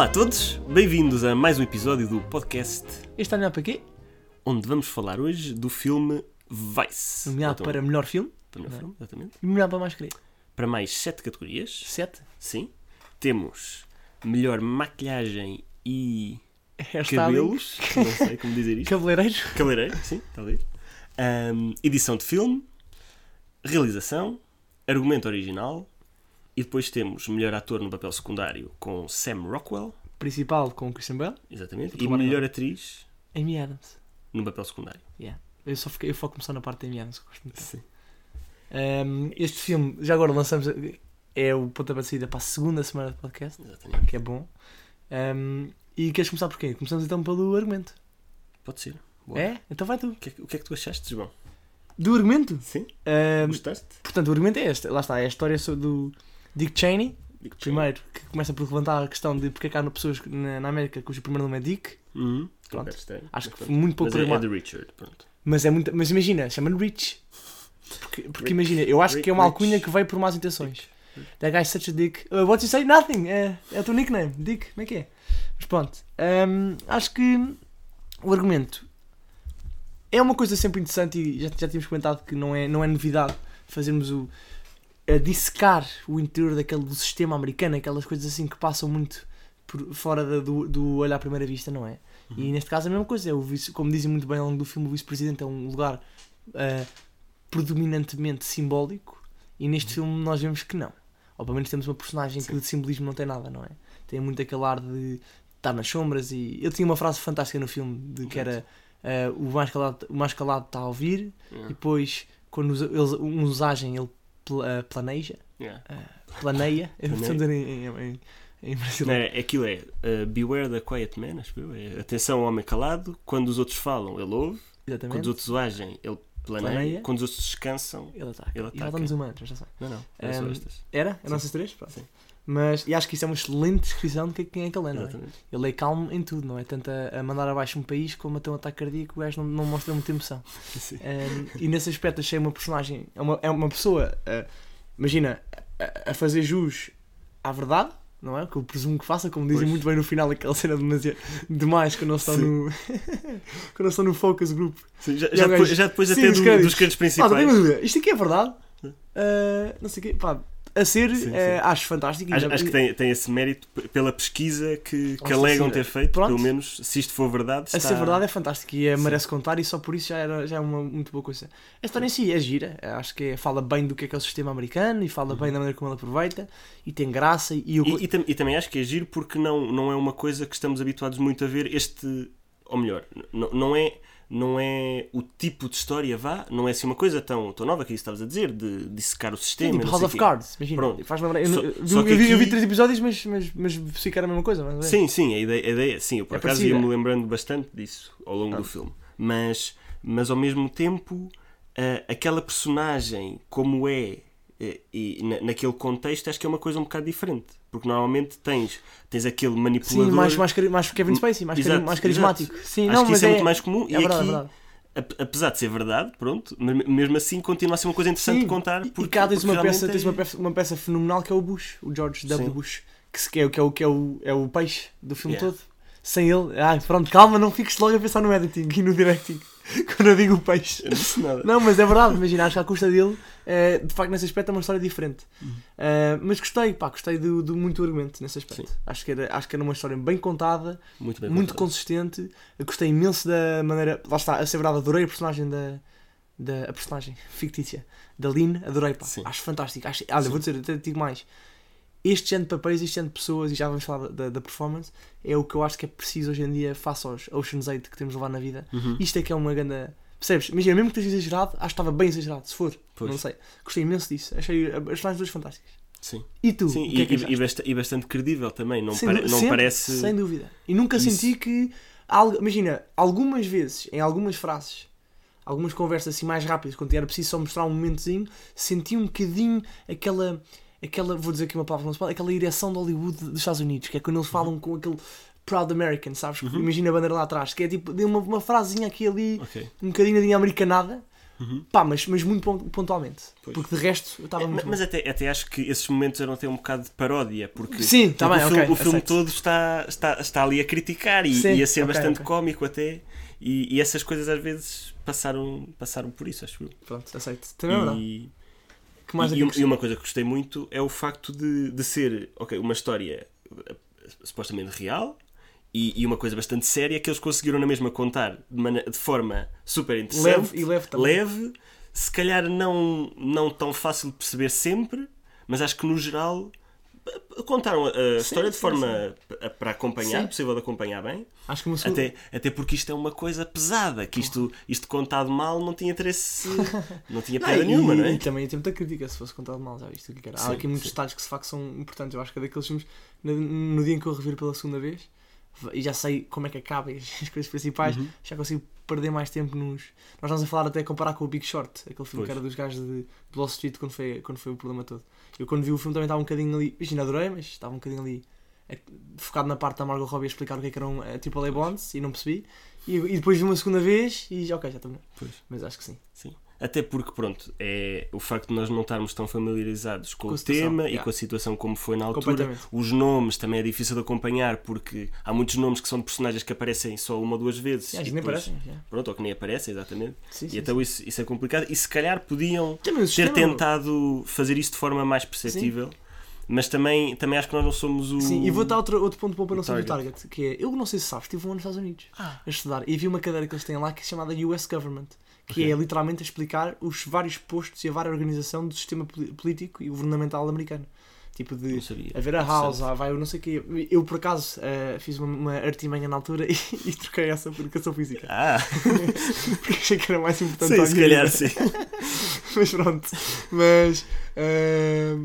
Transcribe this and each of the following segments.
Olá a todos, bem-vindos a mais um episódio do podcast Este ano é para quê? onde vamos falar hoje do filme Vice. Nomeado Então, para melhor filme para melhor filme, exatamente. e nomeado para mais querido. Para mais sete categorias, 7. sim. Temos melhor maquilhagem e Hairstyling. cabelos, não sei como dizer isto. Cabeleireiros. Cabeleireiro, sim, talvez. Ahm, edição de filme, realização, argumento original e depois temos melhor ator no papel secundário com Sam Rockwell, Principal com Christian Bale. exatamente, e melhor atriz Amy Adams. no papel secundário. Yeah. Eu só fiquei, eu foco começar na parte da Amy Adams, que gosto muito. Sim. Um, este filme, já agora lançamos, é o pontapé de saída para a segunda semana de podcast, Exatamente. que é bom. Um, e queres começar por quê? Começamos então pelo argumento. Pode ser. Boa. É? Então vai tu. O que, é, que- o que é que tu achaste, João? Do argumento? Sim? Um, Gostaste? portanto, o argumento é este. Lá está, é a história do Dick Cheney, Digo que primeiro, que começa por levantar a questão de porque é que há pessoas na, na América cujo primeiro nome é Dick. Uhum. Pronto. Acho que pronto. muito pouco Mas é, é de Richard, pronto. Mas é muito. Mas imagina, chama-lhe Rich. Porque, porque imagina, eu acho que é uma alcunha que veio por más intenções. That guy's such a dick. Uh, what you say? Nothing. É, é o teu nickname. Dick. Como é que é? Mas pronto. Hum, acho que o argumento é uma coisa sempre interessante e já, já tínhamos comentado que não é, não é novidade fazermos o. a dissecar o interior daquele do sistema americano, aquelas coisas assim que passam muito por fora da- do, do olhar à primeira vista, não é? E Uhum. neste caso é a mesma coisa, é o vice, como dizem muito bem ao longo do filme, o vice-presidente é um lugar ah, predominantemente simbólico e neste filme nós vemos que não. Ou pelo menos temos uma personagem que Sim. de simbolismo não tem nada, não é? Tem muito aquele ar de estar nas sombras e. Eu tinha uma frase fantástica no filme de que era ah, o, mais calado, o mais calado está a ouvir Yeah. e depois quando eles, uns agem ele pl- ah, planeja, Yeah. planeia, eu estou a em, em, em, em Não, brasileiro. é, aquilo é uh, Beware the Quiet Man, acho. É, atenção ao homem calado. Quando os outros falam, ele ouve. Quando Exatamente. os outros agem, ele planeia. Planeia. Quando os outros descansam. Ele ataca. Ele E ataca. faltamos humanos, mas já sei. Não, não. Um, estas. Era? Eram essas três? Pronto. Sim. Mas e acho que isso é uma excelente descrição de que- quem é que ele é, não é? Ele é calmo em tudo, não é? Tanto a, a mandar abaixo um país como a ter um ataque cardíaco, o gajo não, não mostra muita emoção. Sim. Um, e nesse aspecto achei uma personagem, é uma, é uma pessoa, uh, imagina, a, a fazer jus à verdade, não é? Que eu presumo que faça, como dizem Pois. muito bem no final, aquela cena demasiado, demais quando eles estão no. quando eles estão no focus group. Sim, já, já depois, já depois Sim, até do- dos créditos Ah, principais. dúvida. Isto aqui é verdade? Uh, não sei o quê. Pá, a ser, Sim, sim. uh, acho fantástico. E Acho, acho que tem, tem esse mérito pela pesquisa que, que alegam sim. ter feito. Pronto. Pelo menos, se isto for verdade. A Está... ser verdade é fantástico e é, Sim. merece contar e só por isso já, era, já é uma muito boa coisa. A história em si é gira, acho que é- fala bem do que é que é o sistema americano e fala bem da maneira como ele aproveita e tem graça e eu... Uhum. E, e tam- e também acho que é giro porque não, não é uma coisa que estamos habituados muito a ver este. Ou melhor, n- não é, não é o tipo de história, vá, não é assim uma coisa tão, tão nova que isso estavas a dizer, de dissecar o Sim, sistema. tipo não House of quê. Cards, imagina. Pronto. Faz lembrar. Eu, Só- eu- só eu vi, eu vi aqui- três episódios, mas, mas, mas ficaram a mesma coisa. Mas, é. Sim, sim, a ideia, a ideia sim, eu por É acaso ia-me lembrando bastante disso ao longo do Ah. filme. Mas, mas ao mesmo tempo, ah, aquela personagem, como é, e na- naquele contexto, acho que é uma coisa um bocado diferente. Porque normalmente tens, tens aquele Sim, manipulador. mais, mais, cari- mais Kevin Spacey, mais, Exato, mais carismático. Sim, Acho não, que mas isso é, é, muito mais comum. é e verdade, aqui, é apesar de ser verdade, pronto, mesmo assim continua a ser uma coisa interessante Sim, de contar. Porque, e cá tens uma peça, tens uma é- peça, uma peça fenomenal que é o Bush, o George W. Sim. Bush, que, que, é, o- que, é, o, que é, o, é o peixe do filme Yeah. todo. Sem ele, ai, pronto, calma, não fiques logo a pensar no editing e no directing quando eu digo o peixe. Eu disse nada. Não, mas é verdade, imagina, acho que à custa dele, eh, de facto, nesse aspecto é uma história diferente. Uhum. Eh, mas gostei, pá, gostei do, do muito argumento nesse aspecto. Acho que, era, acho que era uma história bem contada, Muito bem. muito consistente. Eu gostei imenso da maneira. Lá está, a ser verdade, adorei a personagem da. da a personagem fictícia da Lynn, adorei, pá. Sim. Acho fantástico. Acho, olha, Sim. vou dizer, até digo mais. Este género de papéis, este género de pessoas, e já vamos falar da, da performance, é o que eu acho que é preciso hoje em dia, face aos Ocean's 8 que temos de levar na vida. Uhum. Isto é que é uma grande. Percebes? Imagina, mesmo que esteja exagerado, acho que estava bem exagerado, se for. Pois. Não sei. Gostei imenso disso. Achei as personagens duas fantásticas. Sim, E tu? Sim que é e, que e- e e bastante credível também. Não, pare- não sempre, parece. Sem dúvida. E nunca Isso. senti que. Imagina, algumas vezes, em algumas frases, algumas conversas assim mais rápidas, quando era preciso só mostrar um momentozinho, senti um bocadinho aquela. Aquela, vou dizer aqui uma palavra não aquela ereção de Hollywood dos Estados Unidos, que é quando eles falam com aquele Proud American, sabes? Uhum. Imagina a bandeira lá atrás, que é tipo, uma, uma frasezinha aqui ali, Ok. um bocadinho de americanada, Pá, mas, mas muito pon- pontualmente. Pois. Porque de resto eu estava É, muito. mas até, até acho que esses momentos eram até um bocado de paródia, porque, Sim, tá bem, o, filme, o filme todo está, está, está ali a criticar e, Sim, e a ser ok, bastante ok. cómico até. E, e essas coisas às vezes passaram, passaram por isso, acho eu. Pronto, aceito. Também é verdade. E, que mais e, é que e uma coisa que gostei muito é o facto de, de ser ok, uma história eh, supostamente real e, e uma coisa bastante séria que eles conseguiram na mesma contar de, mane- de forma super interessante, Leve e leve também. leve, se calhar não, não tão fácil de perceber sempre, mas acho que no geral contaram a, a história de sim, forma pa- para acompanhar, Sim. possível de acompanhar bem, Acho que segunda. até, até porque isto é uma coisa pesada, que isto, isto contado mal não tinha interesse, não tinha piada nenhuma, não é? e também tem muita crítica se fosse contado mal, já viste o que era. Há Sim, aqui muitos sim. detalhes que se facto são importantes. Eu acho que é daqueles filmes, no, no dia em que eu reviro pela segunda vez, e já sei como é que acaba as coisas principais, Uhum. já consigo perder mais tempo nos. Nós vamos a falar até a comparar com o Big Short, aquele filme Pois. que era dos gajos de, de Wall Street quando foi, quando foi o problema todo. Eu quando vi o filme também estava um bocadinho ali, imagina, adorei, mas estava um bocadinho ali eh, focado na parte da Margot Robbie a explicar o que é que eram a AAA Bonds e não percebi. E, e depois vi uma segunda vez e já, ok, já estou. Mas acho que sim. Sim. Até porque, pronto, é o facto de nós não estarmos tão familiarizados com, Com o tema e yeah. com a situação como foi na altura. Os nomes também é difícil de acompanhar porque há muitos nomes que são de personagens que aparecem só uma ou duas vezes. E às e nem depois- parecem. já. Pronto, ou que nem aparecem, exatamente. Sim, e sim, então isso, isso é complicado. E se calhar podiam o ter sistema- tentado fazer isso de forma mais perceptível. Mas também, também acho que nós não somos o. Sim, e vou dar outro, outro ponto bom para não ser target. Target, que é, eu não sei se sabes, estive um ano nos Estados Unidos Ah. a estudar e vi uma cadeira que eles têm lá que é chamada US Government, que é literalmente a explicar os vários postos e a vária organização do sistema político e governamental americano. Tipo de haver a House, ah, vai, eu não sei o quê. Eu, por acaso, eh, fiz uma, uma artimanha na altura e, e troquei essa por educação física. Ah, Porque achei que era mais importante sim, se calhar sim. Mas pronto. Mas. eh,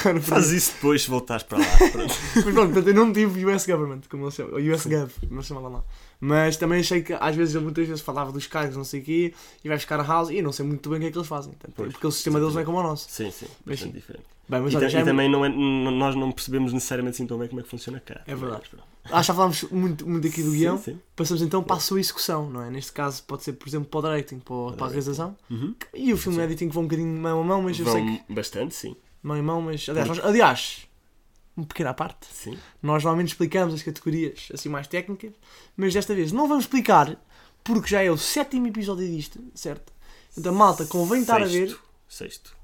agora, Faz isso depois se voltares para lá. Pronto. Mas pronto, portanto, eu não tive US Government, como eles chamam, US Gov, eles chamavam lá. Mas também achei que às vezes, muitas vezes falava dos cargos, não sei o quê, e vai buscar a house, e não sei muito bem o que é que eles fazem. Portanto, Pois, porque o sistema deles não é como o nosso. Sim, sim. Mas Bastante sim. diferente. Bem, mas e, olha, e é também não é- nós não percebemos necessariamente assim tão bem como é que funciona cá. É verdade. Mas pronto. Ah, já falámos muito, muito aqui do guião. Sim, sim. Passamos então para a sua execução, não é? Neste caso pode ser, por exemplo, para o directing, para, o- para a realização. Uhum. E o filme editing que vão um bocadinho mão a mão, mas eu sei Vão que. bastante, sim. Mão em mão, mas. Aliás, nós- aliás uma pequena parte. sim. Nós normalmente explicamos as categorias assim mais técnicas, mas desta vez não vamos explicar porque já é o sétimo episódio disto, certo? Então, malta, convém estar a ver. Sexto. Sexto.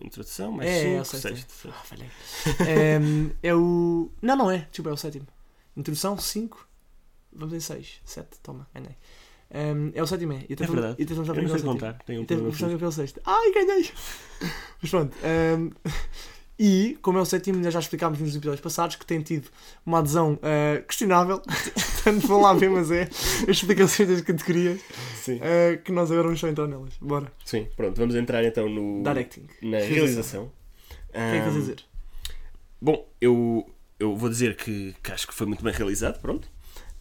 Introdução, mais É, é o cinco, sexto. sexto. sexto. Ah, falhei. Ehm, é o. Não, não é. Desculpa, é o sétimo. Introdução 5. Vamos em 6. 7. Toma, ganhei. Ehm, é o sétimo, é. E É verdade. e o sétimo. contar. Tenho um problema sexto. Ai, ganhei! Mas pronto. ehm, e, como é o sétimo, nós já explicámos nos episódios passados que tem tido uma adesão eh, questionável. Portanto, vão lá ver, mas é as explicações das categorias eh, que nós agora vamos só entrar nelas. Bora. Sim, pronto, vamos entrar então no, Directing. na Realização. O que é que Ahm, dizer? Bom, eu, eu vou dizer que, que acho que foi muito bem realizado, pronto.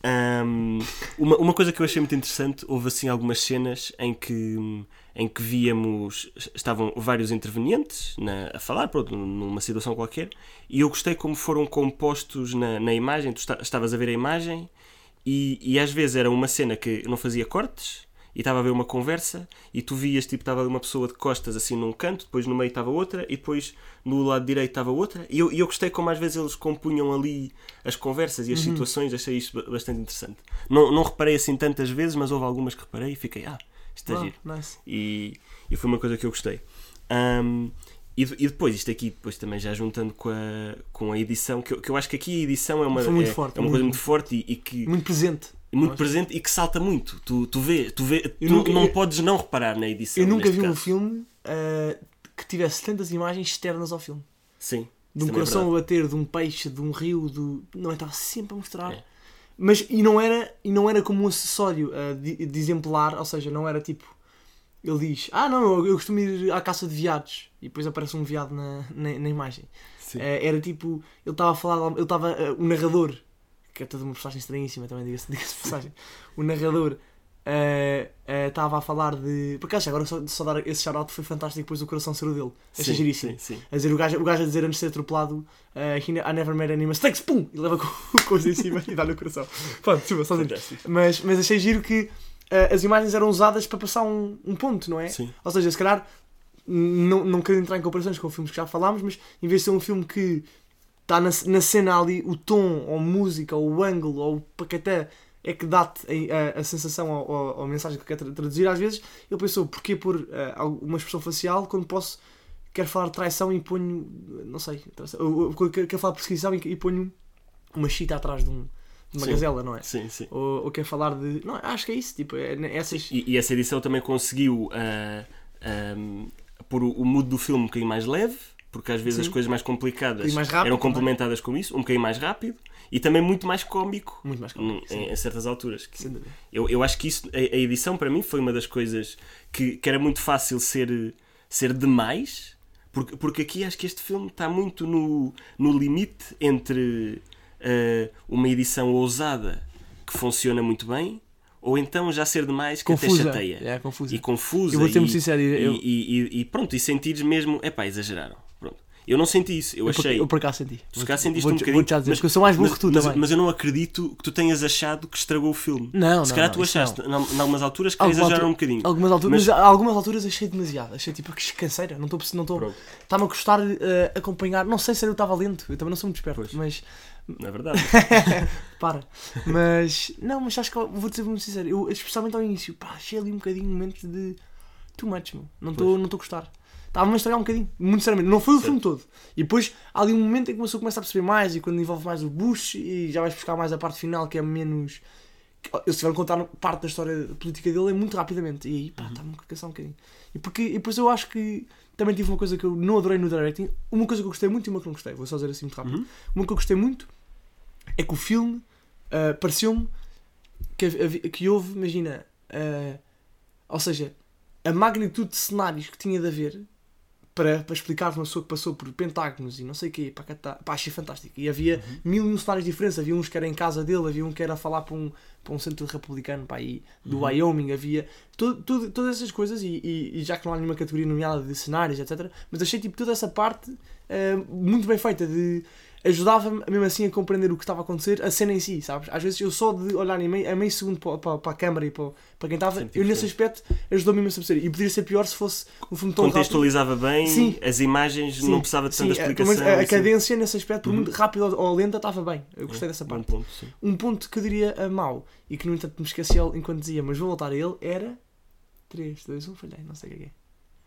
Ahm, uma, uma coisa que eu achei muito interessante, houve assim algumas cenas em que, em que víamos, estavam vários intervenientes na- a falar, pronto, numa situação qualquer, e eu gostei como foram compostos na, na imagem, tu esta- estavas a ver a imagem, e, e às vezes era uma cena que não fazia cortes, e estava a ver uma conversa, e tu vias, tipo, estava uma pessoa de costas assim num canto, depois no meio estava outra, e depois no lado direito estava outra, e eu, eu gostei como às vezes eles compunham ali as conversas e as situações, achei isto ba- bastante interessante. Não, não reparei assim tantas vezes, mas houve algumas que reparei e fiquei, ah, isto é giro. nice. E, e foi uma coisa que eu gostei. Ahm, e, e depois, isto aqui, depois também já juntando com a, com a edição, que eu, que eu acho que aqui a edição é uma, é, forte, é uma muito, coisa muito. muito forte e, e que Muito presente. Muito acho. presente e que salta muito. Tu, tu vês, tu vê, tu nunca- não eu- podes não reparar na edição. Eu nunca vi um caso. filme ah, que tivesse tantas imagens externas ao filme. Sim. De um é coração a verdade. bater, de um peixe, de um rio, do... não é? Estava sempre a mostrar. É. Mas e não era, e não era como um acessório ah, de, de exemplar, ou seja, não era tipo. Ele diz, ah não, eu, eu costumo ir à caça de veados. E depois aparece um veado na, na, na imagem. Eh, era tipo, ele estava a falar, ele estava, eh, o narrador, que é toda uma personagem estranhíssima também, diga-se diga passagem, o narrador eh, eh, estava a falar de. Por acaso, agora só, só dar esse shout-out foi fantástico depois do coração ser o dele. Achei Sim, giríssimo. sim, sim. A dizer, o gajo, o gajo a dizer antes de ser atropelado, eh, "He ne- I never made any mistakes, pum! E leva com o coisa em cima e dá no coração. Pronto, desculpa, só dizer. Mas, mas achei giro que ah, as imagens eram usadas para passar um, um ponto, não é? Sim. Ou seja, se calhar, não, não quero entrar em comparações com filmes que já falámos, mas em vez de ser um filme que está na, na cena ali, o tom, ou música, ou o ângulo, ou o paquetá é que dá-te a, a, a sensação ou, ou, a mensagem que quer tra- traduzir, às vezes ele pensou, porquê pôr ah, uma expressão facial quando posso, quero falar de traição e ponho, não sei, traição, ou- ou quero falar de perseguição e, e ponho uma chita atrás de, um, de uma Sim. gazela, não é? Sim, sim. Ou, ou quer falar de. Não, acho que é isso, tipo, é, essas. E, e essa edição também conseguiu ah, ahm, pôr o, o mood do filme um bocadinho mais leve, porque às vezes Sim. as coisas mais complicadas mais rápido eram também. complementadas com isso, um bocadinho mais rápido e também muito mais cómico Muito mais em, cómico, sim. em certas alturas. Eu, eu acho que isso, a, a edição para mim foi uma das coisas que, que era muito fácil ser, ser demais, porque, porque aqui acho que este filme está muito no, no limite entre eh, uma edição ousada que funciona muito bem ou então já ser demais que Confusa. até chateia. É, confusa. E confusa. Eu vou ser e, muito sincero, eu- e, e- e- pronto, e sentires mesmo, epá, exageraram. Eu não senti isso, eu, Eu, por- achei. eu por acaso senti. Tu se calhar sentiste Vou- um bocadinho. Vou-te já dizer, porque eu sou mais burro mas, que tu mas- também. mas eu não acredito que tu tenhas achado que estragou o filme. Não, Se calhar não, tu achaste, em algumas alturas, que Alguma exageraram altura- um bocadinho. Algumas alturas, Mas- mas... algumas alturas achei demasiado. Achei tipo que canseira. Não estou não estou. Está-me a custar eh, acompanhar. Não sei se eu estava lento. Eu também não sou muito esperto. Pois. Mas Na verdade. para. Mas não, mas acho que vou dizer muito sincero. Eu, especialmente ao início, pá, achei ali um bocadinho um momento de too much, meu. Não estou a gostar. Estava-me a estragar um bocadinho, muito sinceramente. Não foi o Certo. filme todo. E depois há ali um momento em que uma pessoa começa a perceber mais e quando envolve mais o Bush e já vais buscar mais a parte final que é menos. oh, Eles tiveram que contar parte da história política dele é muito rapidamente. E aí, pá, está-me a cansar um bocadinho. E, porque, e depois eu acho que também tive uma coisa que eu não adorei no directing. Uma coisa que eu gostei muito e uma que não gostei. Vou só dizer assim muito rápido. Uhum. Uma que eu gostei muito é que o filme ah, pareceu-me que, que houve, imagina, ah, ou seja, a magnitude de cenários que tinha de haver para, para explicar uma pessoa que passou por pentágonos e não sei o quê, pá, cá tá- pá, achei fantástico. E havia mil e um cenários diferentes, havia uns que era em casa dele, havia um que era a falar para um, para um centro republicano pá, e do Wyoming, havia todo, todo- todas essas coisas, e, e- e já que não há nenhuma categoria nomeada de cenários, etc. Mas achei tipo toda essa parte ah, muito bem feita de ajudava-me mesmo assim a compreender o que estava a acontecer, a cena em si, sabes? Às vezes eu só de olhar em meio, a meio segundo para, para, para a câmara e para, para quem estava, eu nesse aspecto ajudou-me imenso a perceber. E poderia ser pior se fosse um filme tão rápido. Contextualizava bem, Sim. as imagens, Sim, não precisava de sim, tanta é, explicação. a, a assim. cadência nesse aspecto, por Uhum. muito rápido ou, lenta, estava bem. Eu gostei dessa Bom parte. ponto. Um ponto que eu diria a mau e que no entanto me esqueci enquanto dizia, mas vou voltar a ele, era 3, 2, 1, falhei, não sei o que é.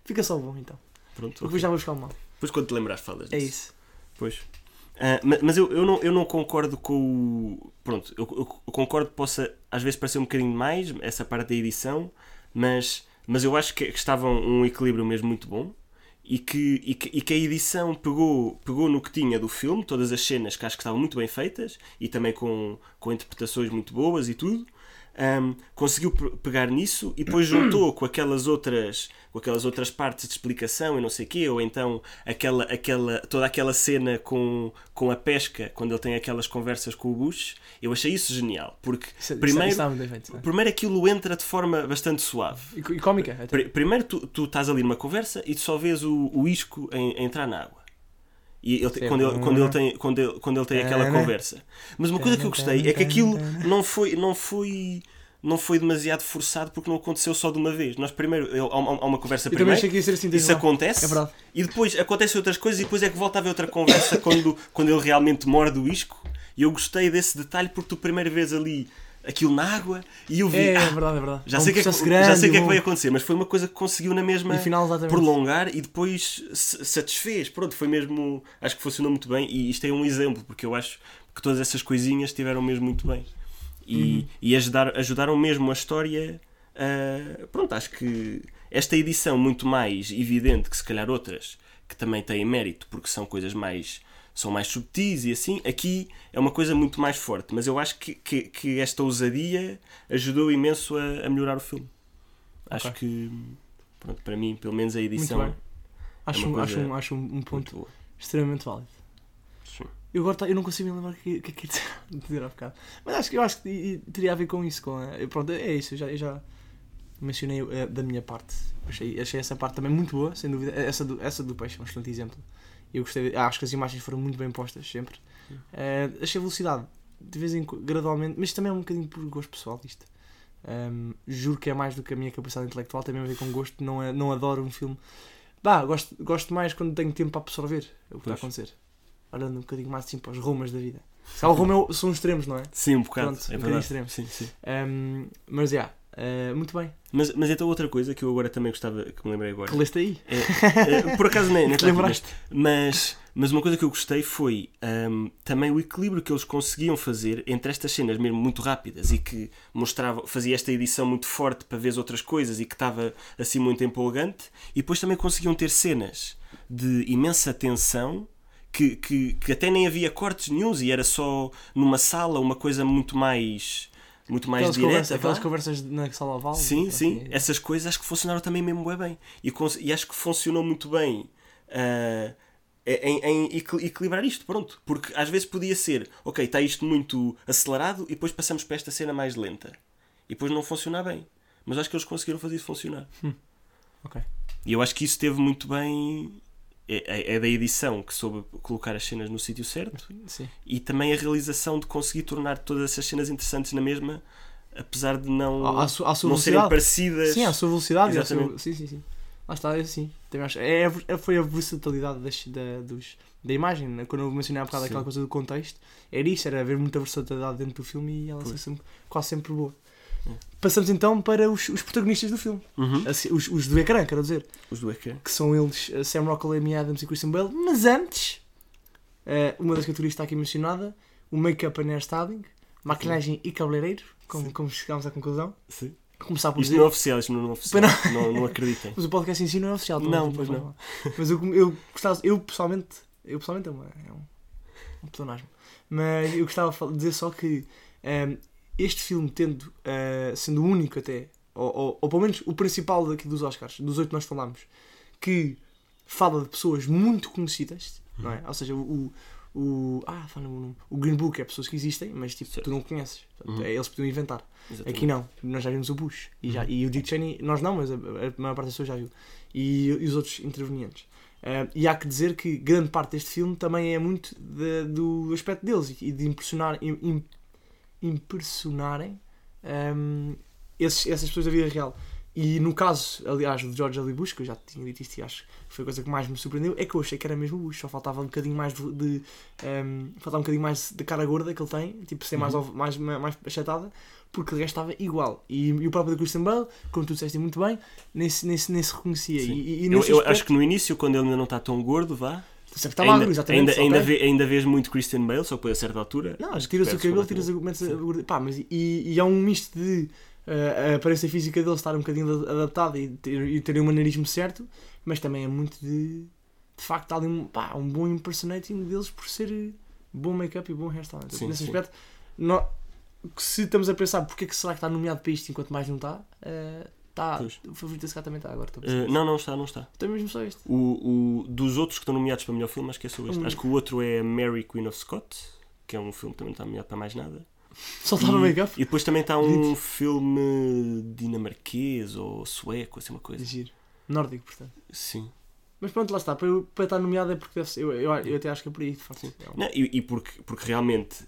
Fica só o bom então. Pronto, Porque ok. depois já vou buscar o mau. Depois quando te lembrares falas É disso. isso. Pois. Ah, ma- mas eu, eu, não, eu não concordo com o. Pronto, eu, eu- eu concordo que possa às vezes parecer um bocadinho mais essa parte da edição, mas, mas eu acho que, que estava um equilíbrio mesmo muito bom e que, e que, e que a edição pegou, pegou no que tinha do filme, todas as cenas que acho que estavam muito bem feitas e também com, com interpretações muito boas e tudo. Ahm, conseguiu pe- pegar nisso e depois juntou com aquelas outras com aquelas outras partes de explicação e não sei quê ou então aquela aquela toda aquela cena com com a pesca quando ele tem aquelas conversas com o Bush eu achei isso genial porque Isso, isso- primeiro isso feito. não é? primeiro aquilo entra de forma bastante suave E, e cómica, até. Pri- Primeiro tu, tu estás ali numa conversa e tu só vês o, o isco em- a entrar na água. E ele, Sim. quando, ele, quando, ele tem, quando, ele, quando ele tem aquela conversa. Mas uma coisa que eu gostei é que aquilo não foi, não foi, não foi demasiado forçado porque não aconteceu só de uma vez. Nós primeiro, há uma, há uma conversa Eu primeiro, que ia ser assim. isso acontece É e depois acontecem outras coisas e depois é que volta a haver outra conversa quando, quando ele realmente morde o isco. E eu gostei desse detalhe porque tu primeiro vês ali aquilo na água e eu vi. É, é "Ah, verdade, é verdade. já É um sei o que, é já sei o que é que bom. vai acontecer, mas foi uma coisa que conseguiu na mesma final, prolongar e depois satisfez. Pronto, foi mesmo. Acho que funcionou muito bem e isto é um exemplo, porque eu acho que todas essas coisinhas estiveram mesmo muito bem. E, Uhum. e ajudar, ajudaram mesmo a história. a- pronto, acho que esta edição, muito mais evidente que se calhar outras que também têm mérito, porque são coisas mais. São mais subtis e assim, aqui é uma coisa muito mais forte, mas eu acho que, que, que esta ousadia ajudou imenso a, a melhorar o filme. Acho Ok. que, pronto, para mim, pelo menos a edição bem. Acho, uma um, acho, um, acho um, ponto extremamente válido. Sim. Eu agora tá- eu não consigo me lembrar o que, que, que dizer há bocado. Mas acho que eu acho que teria a ver com isso. Com a- pronto, é isso. Eu já, eu já mencionei eh, da minha parte. Achei, achei essa parte também muito boa, sem dúvida. Essa do, essa do peixe é um excelente exemplo. Eu gostei. acho que as imagens foram muito bem postas sempre. Eh, achei a velocidade de vez em gradualmente, mas também é um bocadinho por gosto pessoal isto. Um, juro que é mais do que a minha capacidade intelectual, tem mesmo a ver com gosto. Não, é, não adoro um filme. Bah, gosto, gosto mais quando tenho tempo para absorver o que está a acontecer. Olhando um bocadinho mais assim para os rumos da vida. Se há o rumo o- são extremos, não é? Sim, um bocado. Pronto, é um verdade. bocadinho Sim, sim. Um, mas já, uh, muito bem. Mas, mas então outra coisa que eu agora também gostava, que me lembrei agora. Que leste aí? é, é, por acaso nem, nem aqui, lembraste? mas, mas uma coisa que eu gostei foi ahm, também o equilíbrio que eles conseguiam fazer entre estas cenas mesmo muito rápidas e que mostrava, fazia esta edição muito forte para ver as outras coisas e que estava assim muito empolgante e depois também conseguiam ter cenas de imensa tensão que, que, que até nem havia cortes nenhums e era só numa sala uma coisa muito mais muito mais Aquelas, direta conversas, vá. aquelas conversas na sala oval. Sim, assim, sim. Essas coisas acho que funcionaram também mesmo bem. E, e acho que funcionou muito bem ah, em, em equil- equilibrar isto, pronto. Porque às vezes podia ser, ok, está isto muito acelerado e depois passamos para esta cena mais lenta. E depois não funciona bem. Mas acho que eles conseguiram fazer isso funcionar. Ok. E eu acho que isso teve muito bem. É, é- é da edição que soube colocar as cenas no sítio certo Sim. e também a realização de conseguir tornar todas essas cenas interessantes na mesma, apesar de não, À, à sua, à sua não serem parecidas. Sim, à sua velocidade. à sua-. Sim, sim, sim. Lá está, é assim. Também acho. É, é- foi a versatilidade das, da, dos, da imagem. né? Quando eu mencionei há bocado Sim. aquela coisa do contexto, era isso, era haver muita versatilidade dentro do filme e ela ser Pois. sempre, quase sempre boa. É. Passamos então para os, os protagonistas do filme. Uhum. Assim, os, os do ecrã, quero dizer. Os do ecrã. Que são eles Sam Rockwell, Amy Adams e Christian Bale. Mas antes, uh, uma das categorias está aqui mencionada: o make-up and hairstyling, maquilhagem e cabeleireiro. Como, Sim. como chegámos à conclusão. Sim. Começar por Isto dizer. não é oficial, isto não é oficial. Não, não acreditem. Mas o podcast em si não é oficial. Não, não pois tem não. problema. Mas eu, eu gostava, eu pessoalmente, eu pessoalmente é, uma, é um, um pleonasmo. Mas eu gostava de dizer só que ehm, este filme, tendo, eh, sendo o único até, ou, ou, ou pelo menos o principal daqui dos Oscars, dos oito que nós falamos, que fala de pessoas muito conhecidas, não é? Ou seja, o. o ah, fala no. O Green Book é pessoas que existem, mas tipo, Certo. tu não conheces. Portanto, Uhum. é, Eles podiam inventar. Exatamente. Aqui não, nós já vimos o Bush e, já, e o Dick Cheney, nós não, mas a, a maior parte das pessoas já viu. E, e os outros intervenientes. Ah, e há que dizer que grande parte deste filme também é muito de- do aspecto deles e de impressionar, im- im- impressionarem ahm, esses- essas pessoas da vida real. E no caso, aliás, do George W. Bush, que eu já tinha dito isto e acho que foi a coisa que mais me surpreendeu, é que eu achei que era mesmo o Bush, só faltava um bocadinho mais de. de ahm, faltava um bocadinho mais da cara gorda que ele tem, tipo, ser mais, Uhum. ov- mais, mais achatada, porque o resto estava igual. E, e o próprio do Christian Bale, como tu disseste muito bem, nem se, nem se, nem se reconhecia. Sim. E, e Eu, eu aspecto, acho que no início, quando ele ainda não está tão gordo, vá. Sempre está ainda, magro, exatamente. ainda, só ainda, tem- vê- ainda vês muito Christian Bale, só que a certa altura. Não, tira-se o cabelo, tiras a, metes a gordura. Pá, mas e, e há um misto de eh, a aparência física dele estar um bocadinho adaptada e ter, e ter o maneirismo certo, mas também é muito de. De facto, há ali um, pá, um bom impersonating deles por ser eh, bom make-up e bom hairstyle. Sim, Nesse sim. aspecto, nó- se estamos a pensar porque é que será que está nomeado para isto enquanto mais não está, eh, Pois. o favorito desse cá também está agora. Pensar. não, não está, não está. Então mesmo só este. O, o, dos outros que estão nomeados para melhor filme, acho que é só este. Hum. Acho que o outro é Mary Queen of Scott, que é um filme que também não está nomeado para mais nada. Só está no make-up. E depois também está um filme dinamarquês ou sueco, assim uma coisa. Giro. Nórdico, portanto. Sim. Mas pronto, lá está. Para, eu- para estar nomeado é porque deve ser. Eu, eu, eu até acho que é por aí, de facto. É um- Não, e, e porque, porque realmente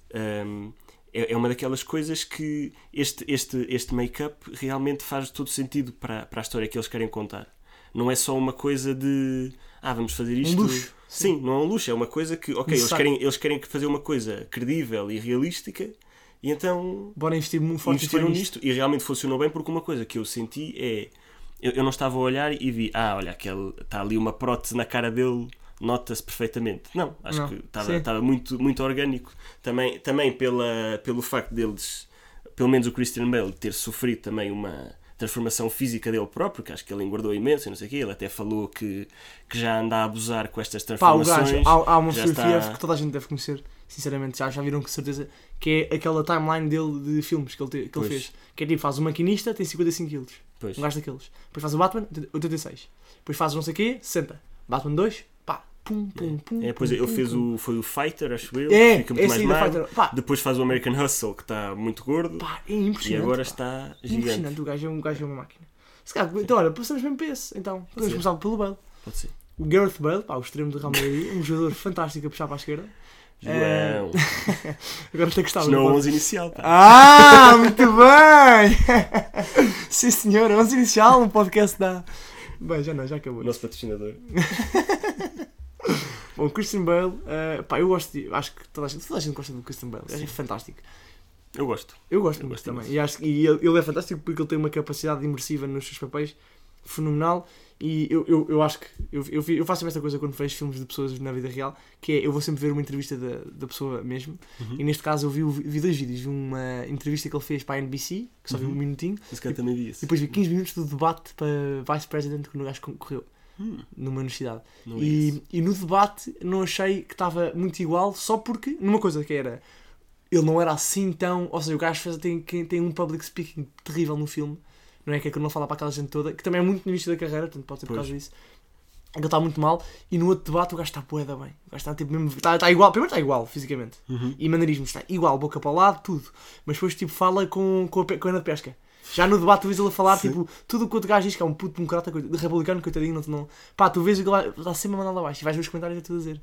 hum, é, é uma daquelas coisas que este, este, este make-up realmente faz todo sentido para, para a história que eles querem contar. Não é só uma coisa de ah, vamos fazer isto. Um luxo. Sim, não é um luxo, é uma coisa que, ok, eles querem, eles querem fazer uma coisa credível e realística e então Bora investir muito forte investiram nisto. nisto e realmente funcionou bem porque uma coisa que eu senti é eu, eu não estava a olhar e vi ah olha aquele está ali uma prótese na cara dele nota-se perfeitamente não acho Não, que estava estava muito muito orgânico também também pela pelo facto deles pelo menos o Christian Bale ter sofrido também uma transformação física dele próprio que acho que ele engordou imenso e não sei o quê ele até falou que, que já anda a abusar com estas Pá, transformações gajo, há, há uma fotografia está- que toda a gente deve conhecer, sinceramente, já, já viram com certeza, que é aquela timeline dele de filmes que ele, te- que ele fez. Que é tipo, faz o maquinista, tem 55 kg, pois, um gajo daqueles. Depois faz o Batman, 86. Depois faz o não sei o quê, 60. Batman 2, pá, pum, pum, pum. é, depois pum, ele pum, fez pum. o foi o Fighter acho eu É, fica muito esse mais magro. Pá, depois faz o American Hustle que está muito gordo pá, é E impressionante. agora pá. está gigante. Impressionante, o gajo, é o gajo é uma máquina. Se calhar, então, olha, passamos mesmo para esse. Então, podemos começar pelo Bale. Pode ser. O Gareth Bale, pá, o extremo do Real Madrid, um jogador fantástico a puxar para a esquerda. João. Agora tem que estar. Isto não é o 11 inicial, pá. Ah, muito bem! Sim, senhor, 11 inicial, um podcast da. Bem, já não, já acabou. Nosso patrocinador. Bom, Christian Bale, eh, pá, eu gosto de. Acho que toda a gente, toda a gente gosta do Christian Bale, acho Sim. fantástico. Eu gosto. Eu gosto Eu gosto também. E, acho, e ele, ele é fantástico porque ele tem uma capacidade imersiva nos seus papéis fenomenal. E eu, eu, eu acho que eu, eu, eu faço esta coisa quando vejo filmes de pessoas na vida real, que é eu vou sempre ver uma entrevista da, da pessoa mesmo. Uhum. E neste caso eu vi, o- vi dois vídeos. Vi uma entrevista que ele fez para a NBC, que só vi um Uhum. minutinho, Esse cara também e disse. depois vi 15 minutos do debate para Vice President que o gajo concorreu Hum, numa universidade. não isso. E, e no debate não achei que estava muito igual, só porque, numa coisa que era, ele não era assim tão. Ou seja, o gajo fez, tem, tem um public speaking terrível no filme, não é? Que é que ele não fala para aquela gente toda, que também é muito no início da carreira, portanto pode ser por Pois. causa disso. É ele está muito mal, e no outro debate o gajo está boeda bem. O gajo está tipo mesmo. Está, está igual, primeiro está igual fisicamente, Uhum. e maneirismo está igual, boca para o lado, tudo. Mas depois tipo fala com, com, a, com a Ana de pesca. Já no debate tu vês ele a falar, Sim. tipo, tudo o que o outro gajo diz, que é um puto democrata, coitado- republicano, coitadinho, não, não. Pá, tu vês ele vai- está sempre a mandar lá abaixo e vais ver os comentários é tudo a dizer.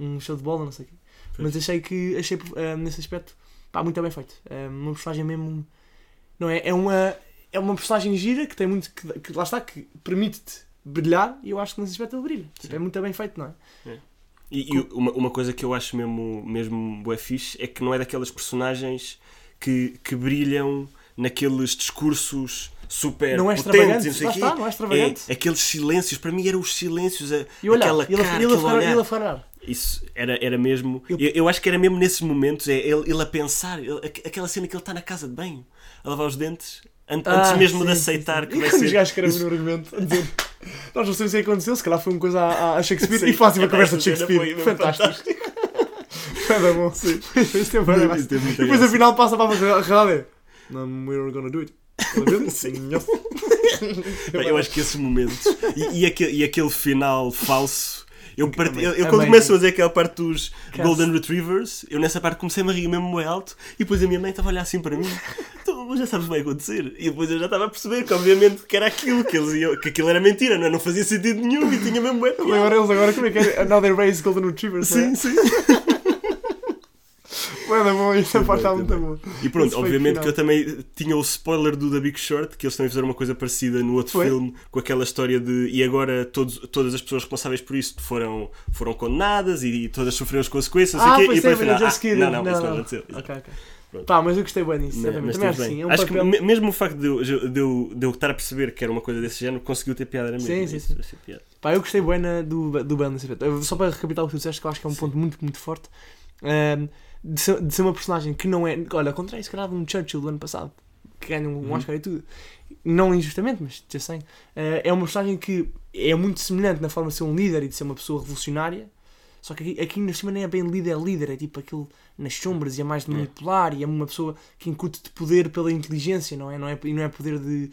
Um show de bola, não sei o quê. Pois. Mas achei que, achei eh, nesse aspecto, pá, muito bem feito. Eh, uma personagem mesmo. Não é? É uma, é uma personagem gira que tem muito. Que, que lá está, que permite-te brilhar e eu acho que nesse aspecto ele brilha. Tipo, é muito bem feito, não é? E, e uma, uma coisa que eu acho mesmo, mesmo bué fixe é que não é daquelas personagens que, que brilham naqueles discursos super não é potentes e não sei o quê. está, não é extravagante. É, aqueles silêncios, para mim eram os silêncios, a, E olhar, aquela ele, cara, ele, ficar- olhar. ele a falar. Isso era, era mesmo. Eu- Eu, eu acho que era mesmo nesses momentos, é ele, ele a pensar, ele- aqu- aquela cena que ele está na casa de banho, a lavar os dentes, an- antes Ah, mesmo de sim, sim, aceitar sim. que vai E ser. os gajos escrevem isso- no argumento a dizer nós não sabemos o que aconteceu, se calhar foi uma coisa a, Shakespeare Sim. e fazem uma conversa de Shakespeare. mesmo Fantástico. Foi bom. Sim. Isso é muita E depois afinal passa para a realidade. No, we're gonna do it. Sim. Eu acho que esses momentos e, e, aquele, e aquele final falso. Eu, Amei. eu, eu quando começam a dizer aquela parte dos. Golden Retrievers, eu nessa parte comecei a rir mesmo bem alto e depois a minha mãe estava a olhar assim para mim. Tu já sabes o que vai acontecer. E depois eu já estava a perceber que obviamente que era aquilo, que, eles iam, que aquilo era mentira, não, é? não fazia sentido nenhum e tinha mesmo piada. Agora eles agora como é que é? Now they raise Golden Retrievers. Sim, sim. Da bom, essa Também, parte está muito boa. E pronto, Esse obviamente que eu também tinha o spoiler do The Big Short, que eles também fizeram uma coisa parecida no outro Foi? filme, com aquela história de e agora todos, todas as pessoas responsáveis por isso foram, foram condenadas e, todas sofreram as consequências, não Ah, pois e depois é, ah, esse não, não, isso não aconteceu. Ok, ok. Pronto. Pá, mas eu gostei bem disso. Também mas também acho bem. sim. É um Acho papel... que me- mesmo o facto de eu, de, eu, de eu estar a perceber que era uma coisa desse género, conseguiu ter piada na mesma. Sim, sim, Isso, sim. achei piada. Pá, eu gostei bem na- do, do Bale nesse aspecto. Eu- Só para recapitular o que tu disseste, que eu acho que é um ponto muito, muito forte. Ahm, de, ser, de ser uma personagem que não é. Olha, ao contrário, se calhar, de um Churchill do ano passado, que ganha um Uhum. Oscar e tudo. Não injustamente, mas já sei. Ah, é uma personagem que é muito semelhante na forma de ser um líder e de ser uma pessoa revolucionária. Só que aqui, aqui na cima nem é bem líder, é líder, é tipo aquilo nas sombras e é mais de É. manipular e é uma pessoa que incute de poder pela inteligência, não é? Não é e não é poder de,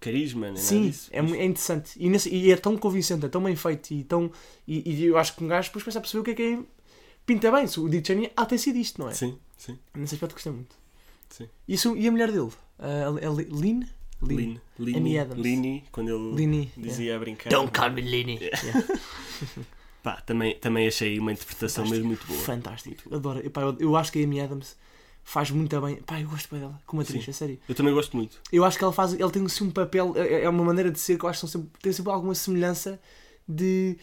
Carisma, nem nada Sim, disso. é, é interessante. E, nesse- e é tão convincente, é tão bem feito e, tão, e, e eu acho que um gajo depois começa a perceber o que é que é. Pinta bem, o Dick Cheney ah, tem sido isto, não é? Sim, sim. Nesse aspecto gostei muito. Sim. Isso, e a mulher dele? A, a, a Lynn? Lin, Amy Lini, Adams. Lini, quando ele Lini. dizia a brincar. Don't call me Lini. Yeah. Pá, também, também achei uma interpretação Fantástico. mesmo muito boa. Fantástico. Adoro. Epá, eu, eu acho que a Amy Adams faz muito bem. Pá, eu gosto bem dela, como atriz, Sim. é sério. Eu também gosto muito. Eu acho que ela faz, ela tem assim um papel, é é uma maneira de ser que eu acho que sempre, tem sempre alguma semelhança de,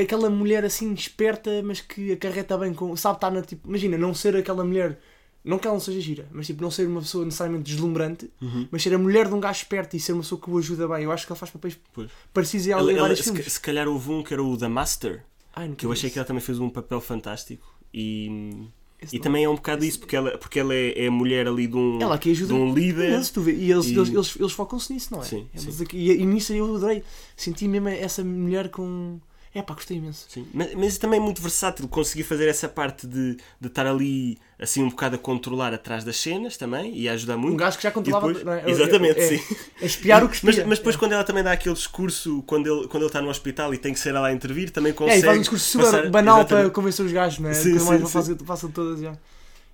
aquela mulher assim esperta, mas que acarreta bem com, sabe estar na tipo, imagina, não ser aquela mulher, não que ela não seja gira, mas tipo, não ser uma pessoa necessariamente deslumbrante, Uhum. mas ser a mulher de um gajo esperto e ser uma pessoa que o ajuda bem. Eu acho que ela faz papéis Pois. parecidos a ela em vários se, filmes. se calhar houve um que era o The Master, Ai, que eu achei isso. que ela também fez um papel fantástico. E, Esse e não. também é um bocado isso, porque ela, porque ela é, é a mulher ali de um, Ela que de ajuda um líder. Tu vê, e eles, E- eles, eles, eles focam-se nisso, não é? Sim, Eles sim. e, e nisso eu adorei. Senti mesmo essa mulher com. É pá, gostei imenso. Sim. Mas, mas também é muito versátil, conseguir fazer essa parte de, de estar ali assim um bocado a controlar atrás das cenas também e a ajudar muito. Um gajo que já controlava. depois- é? Exatamente, é, é, sim. é espiar o que Mas, espia. mas depois é. quando ela também dá aquele discurso, quando ele, quando ele está no hospital e tem que ser ela a intervir, também É, consegue e faz um discurso super passar- banal Exatamente. para convencer os gajos, não é? Sim, sim, mais sim. de todas já.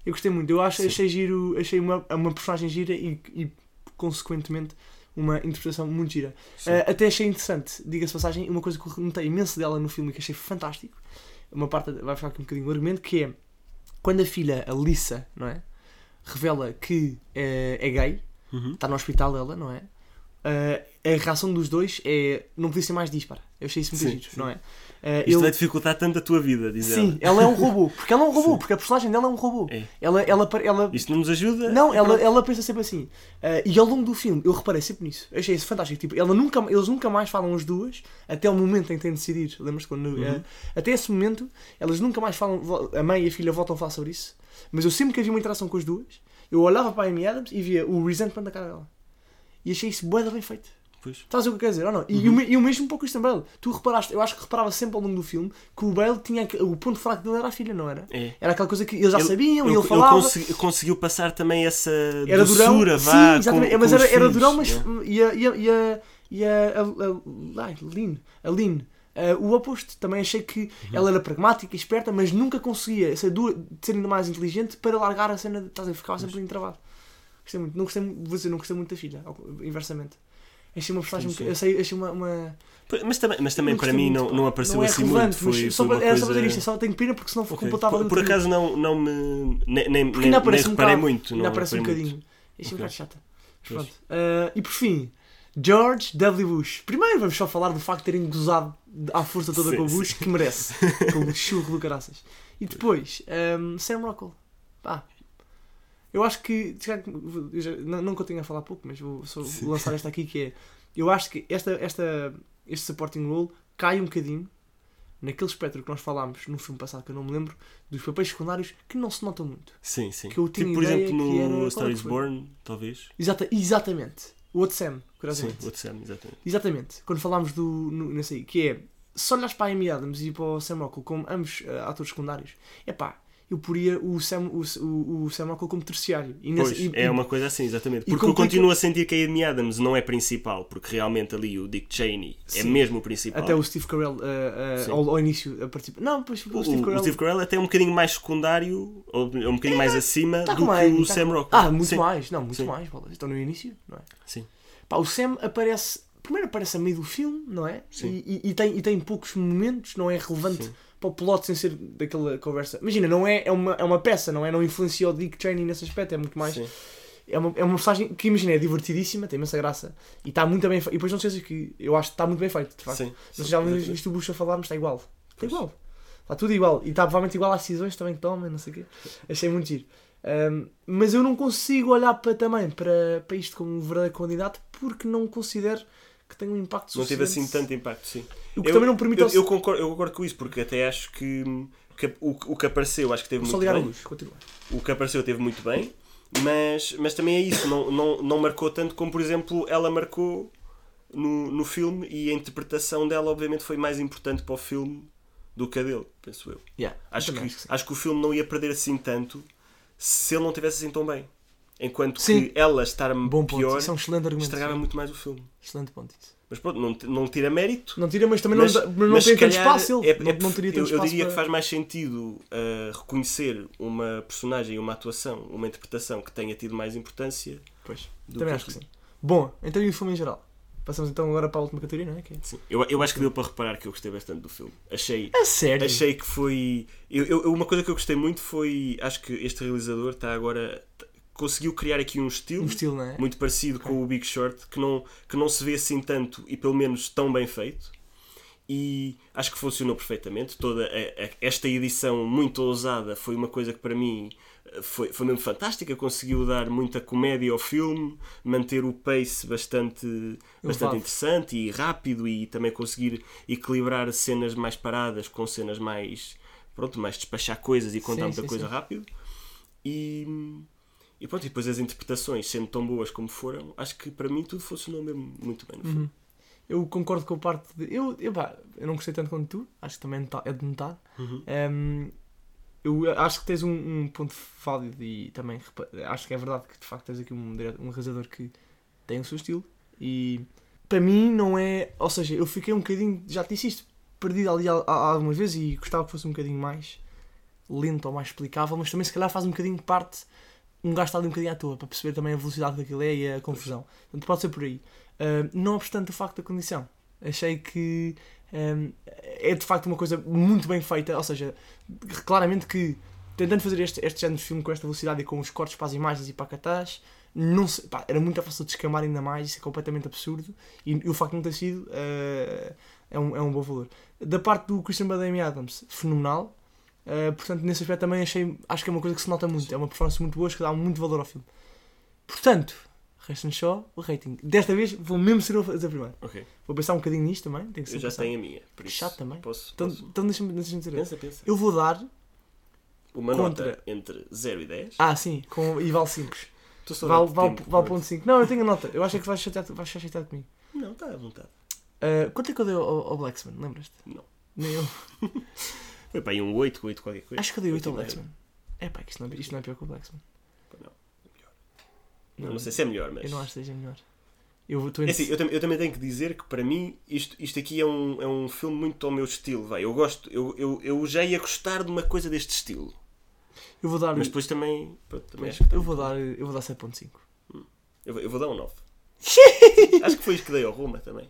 Eu gostei muito. Eu acho, Sim. achei giro, achei uma, uma personagem gira e, e, consequentemente, uma interpretação muito gira. Uh, até achei interessante, diga-se passagem, uma coisa que eu notei imenso dela no filme e que achei fantástico uma parte vai ficar aqui um bocadinho o argumento que é quando a filha, a Lisa, não é? Revela que é, é gay, Uhum. está no hospital ela, não é? Ah, a reação dos dois é não podia ser mais dispara. Eu achei isso muito Sim, giro, sim. não é? Ah, Isto ele- vai dificultar tanto a tua vida, diz Sim, ela. ela é um robô. Porque ela é um robô, Sim. porque a personagem dela é um robô. É. Ela, ela, ela, Isto não nos ajuda? não, ela, ela pensa sempre assim. Ah, e ao longo do filme, eu reparei sempre nisso. Eu achei isso fantástico. Tipo, ela nunca, eles nunca mais falam as duas até o momento em que têm de decidir. Lembras-te quando. Uhum. ah, até esse momento, elas nunca mais falam. A mãe e a filha voltam a falar sobre isso. Mas eu sempre que havia uma interação com as duas, eu olhava para a Amy Adams e via o resentment da cara dela. E achei isso bué bem feito. Pois. Estás a ver o que eu quero dizer? Ou não? E, Uhum. o e o mesmo um pouco Christian Bale. Tu reparaste, eu acho que reparava sempre ao longo do filme que o Bale tinha. O ponto fraco dele era a filha, não era? É. Era aquela coisa que eles já Ele- sabiam e ele, ele falava. consegui- conseguiu passar também essa Era durão. doçura, vá, Sim, exatamente. com, mas com era, era filhos, durão, mas. é. E a. E a, e a, e a, a, eh, o oposto. Também achei que Uhum. ela era pragmática esperta, mas nunca conseguia ser, du- ser ainda mais inteligente para largar a cena. De, estás a ver? Ficava sempre entravado. Gostei muito. Não gostei, vou dizer, não gostei muito da filha, inversamente. Achei uma personagem. Sim, sim. Eu sei, achei uma- uma Mas também, mas também para mim muito, não, não apareceu não é assim muito. Foi, só foi era só dizer isto, só tenho pena porque senão Ok. completava Por, por acaso não, não me. Nem, nem, Porque ainda aparece nem um reparei muito. ainda não aparece um bocadinho. Achei um Ok. bocado chata. Pronto. Ah, e por fim, George W. Bush. Primeiro vamos só falar do facto de terem gozado à força toda Sim, com o Bush, que merece. com o churro do caraças. E depois, ahm, Sam Rockwell. Pá. Eu acho que. Não, não que eu tenha a falar pouco, mas vou só Sim. lançar esta aqui que é. Eu acho que esta, esta, este supporting role cai um bocadinho naquele espectro que nós falámos no filme passado, que eu não me lembro, dos papéis secundários que não se notam muito. Sim, sim. Que eu tinha tipo, por exemplo, é no que Star is? Born, talvez. Exata, exatamente. O outro Sam, Sim, curiosamente. o outro Sam, exatamente. Exatamente. Quando falámos do. No, nesse aí, que é. Se olhas para a Amy Adams e para o Sam Rockwell como ambos eh, atores secundários, é pá, eu poria o Sam, o, o, o Sam Rockwell como terciário. E Pois, e- é uma coisa assim, exatamente. Porque eu continuo a sentir que a Amy Adams não é principal, porque realmente ali o Dick Cheney é Sim. mesmo o principal. Até o Steve Carell eh, Sim. ao, ao início a participar. Não, pois o, O, Steve o Carell. Steve Carell até é um bocadinho mais secundário, ou um bocadinho mais acima Tá do com que mais, o tá Sam Rockwell. Ah, muito Sim. mais. Não, muito Sim. mais. Estão no início, não é? Sim. Pá, o Sam aparece. Primeiro aparece a meio do filme, não é? Sim. E, e- e tem, e tem poucos momentos, não é relevante Sim. Para o plot sem ser daquela conversa. Imagina, não é, é, uma, é uma peça, não é? Não influencia o Dick Cheney nesse aspecto, é muito mais. Sim. É uma, é uma personagem que, imagina, é divertidíssima, tem imensa graça e está muito bem feito. E depois não sei se que eu acho que está muito bem feito, de facto. Sim. Não sei já viste o Bush a falar, mas está igual. Está igual. Está tudo igual. E está provavelmente igual às decisões também que toma, não sei o quê. Achei muito giro. Ahm, mas eu não consigo olhar para, também para, para isto como um verdadeiro candidato porque não considero que tenha um impacto Não teve assim tanto impacto, sim. O que Eu- também não permite Eu, eu concordo, eu concordo com isso, porque até acho que, que o, o que apareceu, acho que teve Vou só muito bem. luz. Continua. O que apareceu teve muito bem, mas, mas também é isso, não, não, não marcou tanto como, por exemplo, ela marcou no, no filme e a interpretação dela, obviamente, foi mais importante para o filme do que a dele, penso eu. Yeah, Acho que, acho que o filme não ia perder assim tanto se ele não tivesse assim tão bem. Enquanto Sim. que ela estar Bom ponto. pior Isso é um excelente argumento. estragava muito mais o filme. Excelente ponto. Isso. Mas pronto, não, não tira mérito. Não tira, mas também Mas- não, dá- mas não mas tem se tanto calhar espaço. Ele. é- não, é- não teria tanto eu, eu espaço diria para... que faz mais sentido uh, reconhecer uma personagem, uma atuação, uma interpretação que tenha tido mais importância Pois. do Também acho que sim. Bom, então e o filme em geral? Passamos então agora para a última categoria, não é? Que é- Sim. Eu, eu acho que deu para reparar que eu gostei bastante do filme. Achei, A sério? achei que foi. Eu, eu- uma coisa que eu gostei muito foi. Acho que este realizador está agora. t- conseguiu criar aqui um estilo, Um estilo, é? muito parecido com o Big Short que não, que não se vê assim tanto e pelo menos tão bem feito. E acho que funcionou perfeitamente. Toda a- a- esta edição muito ousada foi uma coisa que para mim eh, foi, foi mesmo fantástica. Conseguiu dar muita comédia ao filme, manter o pace bastante, bastante interessante e rápido e também conseguir equilibrar cenas mais paradas com cenas mais pronto, mais despachar coisas e contar Sim, muita sim, coisa sim. rápido. E, e pronto, e depois as interpretações sendo tão boas como foram, acho que para mim tudo funcionou mesmo muito bem no filme. Uhum. Eu concordo com a parte de. Eu, eu, pá, eu não gostei tanto quanto tu, acho que também é nota- é de notar. Uhum. Um, eu acho que tens um, um ponto válido e também acho que é verdade que de facto tens aqui um, um realizador que tem o seu estilo e para mim não é. Ou seja, eu fiquei um bocadinho, já te disse isto, perdido ali há- há- algumas vezes e gostava que fosse um bocadinho mais lento ou mais explicável, mas também se calhar faz um bocadinho parte um gasto ali um bocadinho à toa para perceber também a velocidade daquilo é e a confusão. Portanto, pode ser por aí. Uh, não obstante o facto da condição, achei que um, é de facto uma coisa muito bem feita, ou seja, claramente que tentando fazer este, este género de filme com esta velocidade e com os cortes para as imagens e para catás, não se, pá, era muito fácil de descamar ainda mais, isso é completamente absurdo e, e o facto de não ter sido uh, é, um, é um bom valor. Da parte do Christian e Adams, fenomenal. Uh, portanto, nesse aspecto também achei, acho que é uma coisa que se nota muito, é uma performance muito boa, que dá muito valor ao filme. Portanto, resta só o rating. Desta vez vou mesmo ser eu a fazer primeiro. Ok. Vou pensar um bocadinho nisto também. Tem que Eu já pensar. tenho a minha. Por isso Chato também. Posso, Então, posso... então deixa-me deixa dizer. Pensa, pensa. Eu vou dar. Uma Contra. nota entre 0 e 10. Ah, sim, com, e vale 5. Estou só a Vale, vale, vale ponto 5. Não, eu tenho a nota. Eu acho que vais, chatear, vais chateado comigo. Não, está à vontade. Uh, quanto é que eu dei ao, ao Blacksman? Lembras-te? Não. Nem eu. Foi para aí um 8, 8 qualquer coisa. Acho que eu dei 8 ao. Blacksman. É pá, que isto não, é- isto não é pior que o Blacksman. Não, não sei se é melhor, mas. Eu não acho que seja melhor. Eu estou É assim, eu, tam- eu também tenho que dizer que para mim isto, isto aqui é um, é um filme muito ao meu estilo. Vai. Eu gosto, eu, eu, eu já ia gostar de uma coisa deste estilo. eu vou dar. Mas depois também. pronto, também acho que eu vou dar. Eu vou dar 7.5. bom. Eu, vou- eu vou dar um 9. acho que foi isso que dei ao Roma também.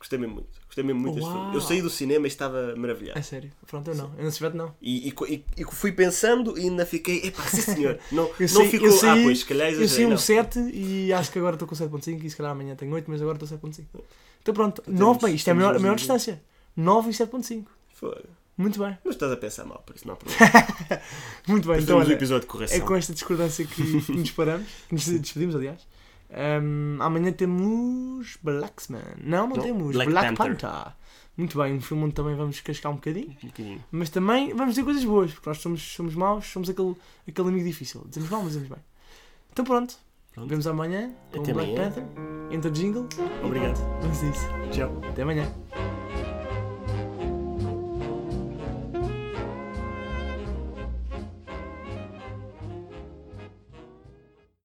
Gostei mesmo muito. Gostei mesmo muito deste filme. Eu saí do cinema e estava maravilhado. É sério. Pronto, eu não. Eu não se não. E, e, e- e fui pensando e ainda fiquei, epá, sim senhor, não, Eu não sei- ficou, eu sei- ah pois, calhar Eu sei exagerei, um não. 7 e acho que agora estou com 7.5 e se calhar amanhã tenho 8, mas agora estou 7.5. Então pronto, Temos- 9 bem, isto é a maior, a maior distância. 9 e 7.5. Fogo. Muito bem, Mas estás a pensar mal, por isso não há problema. muito bem. Então, Fazemos o olha, episódio de é correção. com esta discordância que nos paramos, que nos despedimos, aliás. Ahm, amanhã temos Blacksman. Não, não, Não, temos. Black Black, Panther. Panther. Muito bem, um filme onde também vamos cascar um bocadinho. Um bocadinho. Mas também vamos dizer coisas boas, porque nós somos, somos maus, somos aquele, aquele amigo difícil. Dizemos mal, mas dizemos bem. Então pronto, Pronto. vemos amanhã com Até Black amanhã. Panther. Entra jingle. Obrigado. Vamos a isso. Tchau. Até amanhã.